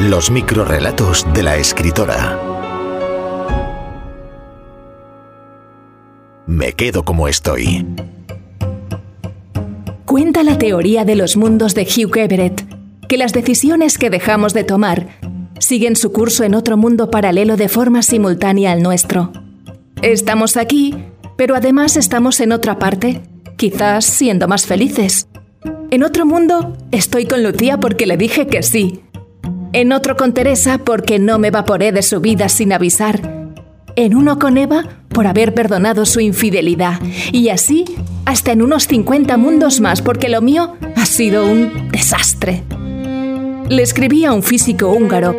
Los microrelatos de la escritora. Me quedo como estoy. Cuenta la teoría de los mundos de Hugh Everett que las decisiones que dejamos de tomar siguen su curso en otro mundo paralelo de forma simultánea al nuestro. Estamos aquí, pero además estamos en otra parte, quizás siendo más felices. En otro mundo estoy con Lucía porque le dije que sí. En otro con Teresa porque no me evaporé de su vida sin avisar. En uno con Eva por haber perdonado su infidelidad. Y así hasta en unos 50 mundos más porque lo mío ha sido un desastre. Le escribí a un físico húngaro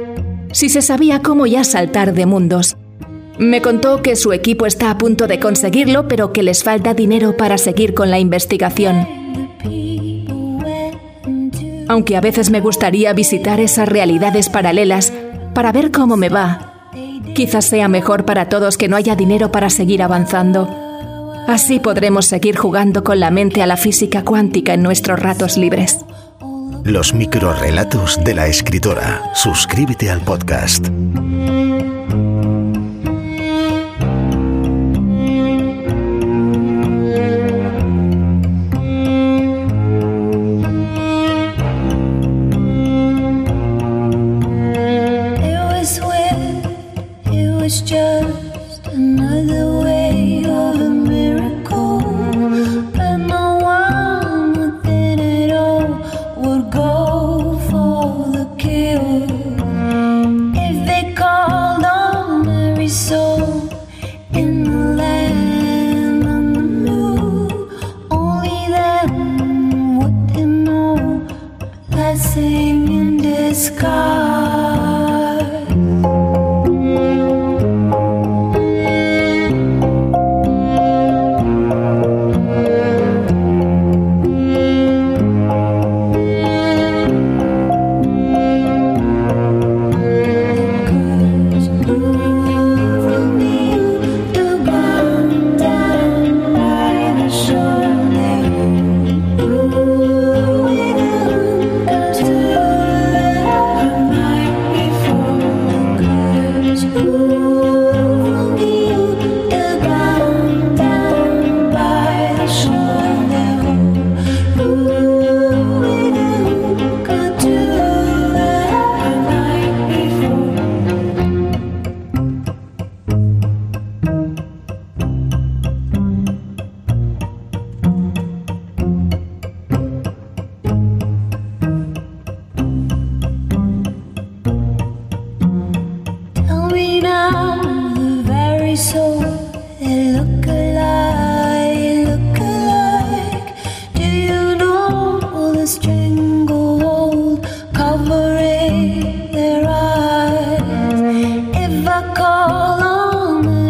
si se sabía cómo ya saltar de mundos. Me contó que su equipo está a punto de conseguirlo, pero que les falta dinero para seguir con la investigación. Aunque a veces me gustaría visitar esas realidades paralelas para ver cómo me va. Quizás sea mejor para todos que no haya dinero para seguir avanzando. Así podremos seguir jugando con la mente a la física cuántica en nuestros ratos libres. Los microrelatos de la escritora. Suscríbete al podcast. so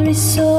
is so